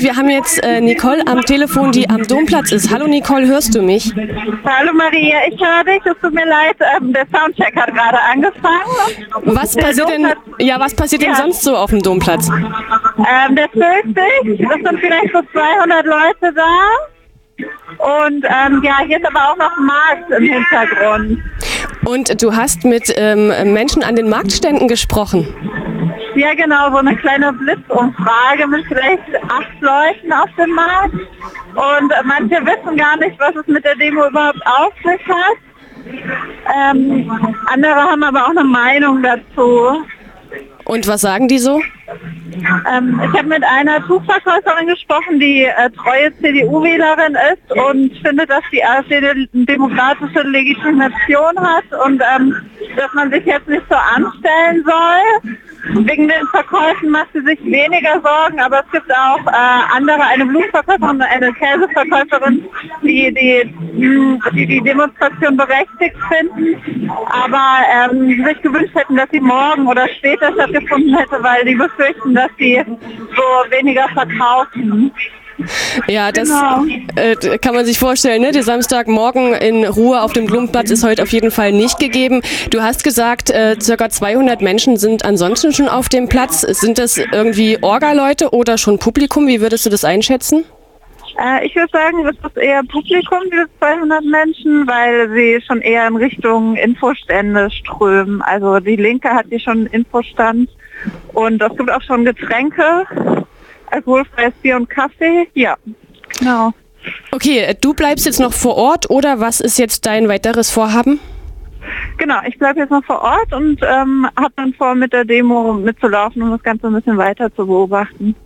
Wir haben jetzt äh, Nicole am Telefon, die am Domplatz ist. Hallo Nicole, hörst du mich? Hallo Maria, ich höre dich. Es tut mir leid, ähm, der Soundcheck hat gerade angefangen. Was passiert denn, ja, was passiert denn Ja. sonst so auf dem Domplatz? Ähm, der füllt sich. Es sind vielleicht so 200 Leute da. Und ähm, ja, hier ist aber auch noch ein Markt im Hintergrund. Und du hast mit ähm, Menschen an den Marktständen gesprochen. Ja genau, so eine kleine Blitzumfrage mit vielleicht acht Leuten auf dem Markt. Und manche wissen gar nicht, was es mit der Demo überhaupt auf sich hat. Ähm, andere haben aber auch eine Meinung dazu. Und was sagen die so? Ähm, ich habe mit einer Tuchverkäuferin gesprochen, die äh, treue CDU-Wählerin ist und findet, dass die AfD eine demokratische Legitimation hat und ähm, dass man sich jetzt nicht so anstellen soll. Wegen den Verkäufen macht sie sich weniger Sorgen, aber es gibt auch äh, andere, eine Blumenverkäuferin und eine Käseverkäuferin, die, mh, die die Demonstration berechtigt finden, aber ähm, sich gewünscht hätten, dass sie morgen oder später stattgefunden hätte, weil die befürchten, dass sie so weniger verkaufen. Ja, das Genau. äh, kann man sich vorstellen. Ne? Der Samstagmorgen in Ruhe auf dem Blumenplatz ist heute auf jeden Fall nicht gegeben. Du hast gesagt, äh, circa 200 Menschen sind ansonsten schon auf dem Platz. Sind das irgendwie Orga-Leute oder schon Publikum? Wie würdest du das einschätzen? Äh, ich würde sagen, es ist eher Publikum, diese 200 Menschen, weil sie schon eher in Richtung Infostände strömen. Also die Linke hat hier schon einen Infostand und es gibt auch schon Getränke, alkoholfreies Bier und Kaffee. Ja, genau. Okay, äh, du bleibst jetzt noch vor Ort oder was ist jetzt dein weiteres Vorhaben? Genau, ich bleibe jetzt noch vor Ort und ähm, habe dann vor, mit der Demo mitzulaufen, um das Ganze ein bisschen weiter zu beobachten.